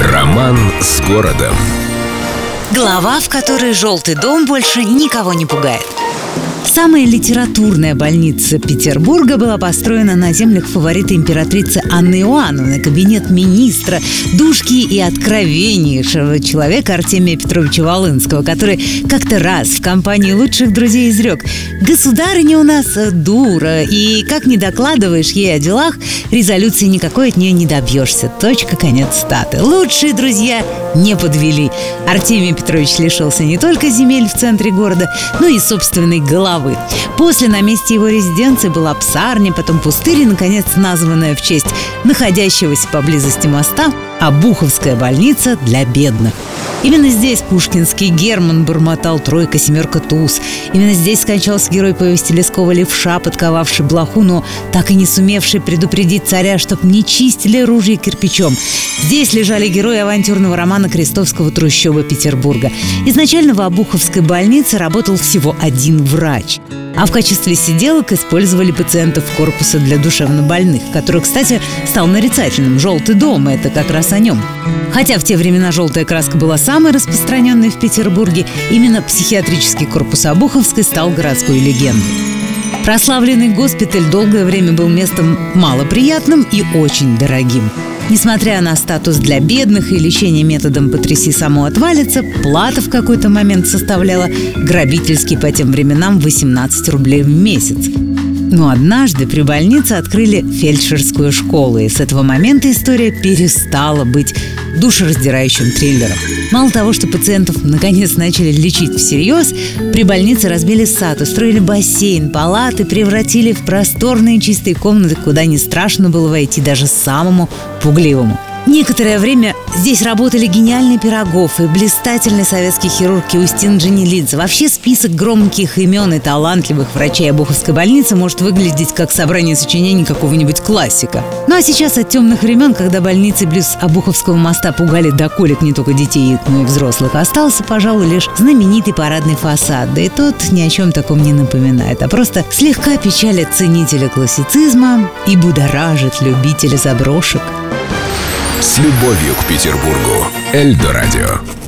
Роман с городом. Глава, в которой желтый дом больше никого не пугает. Самая литературная больница Петербурга была построена на землях фаворита императрицы Анны Иоанновны, кабинет министра, душки и откровеннейшего человека Артемия Петровича Волынского, который как-то раз в компании лучших друзей изрек «Государыня у нас дура, и как не докладываешь ей о делах, резолюции никакой от нее не добьешься. Точка, конец статы. Лучшие друзья не подвели. Артемий Петрович лишился не только земель в центре города, но и собственной головы головы. После на месте его резиденции была псарня, потом пустырь и, наконец, названная в честь находящегося поблизости моста Обуховская больница для бедных. Именно здесь пушкинский Герман бормотал «Тройка, семерка, туз». Именно здесь скончался герой повести Лескова «Левша», подковавший блоху, но так и не сумевший предупредить царя, чтоб не чистили ружья кирпичом. Здесь лежали герои авантюрного романа Крестовского трущоба Петербурга. Изначально в Обуховской больнице работал всего один врач – а в качестве сиделок использовали пациентов корпуса для душевнобольных, который, кстати, стал нарицательным. «Желтый дом» — это как раз о нем. Хотя в те времена желтая краска была самой распространенной в Петербурге, именно психиатрический корпус Обуховской стал городской легендой. Прославленный госпиталь долгое время был местом малоприятным и очень дорогим. Несмотря на статус для бедных и лечение методом «потряси само отвалится», плата в какой-то момент составляла грабительский по тем временам 18 рублей в месяц. Но однажды при больнице открыли фельдшерскую школу, и с этого момента история перестала быть душераздирающим триллером. Мало того, что пациентов наконец начали лечить всерьез, при больнице разбили сад, устроили бассейн, палаты превратили в просторные чистые комнаты, куда не страшно было войти даже самому пугливому – Некоторое время здесь работали гениальный Пирогов и блистательный советский хирург Киустин Дженилидзе. Вообще список громких имен и талантливых врачей Обуховской больницы может выглядеть как собрание сочинений какого-нибудь классика. Ну а сейчас от темных времен, когда больницы близ Обуховского моста пугали до колик не только детей, но и взрослых, остался, пожалуй, лишь знаменитый парадный фасад. Да и тот ни о чем таком не напоминает, а просто слегка печалит ценителя классицизма и будоражит любителя заброшек. С любовью к Петербургу. Эльдо радио.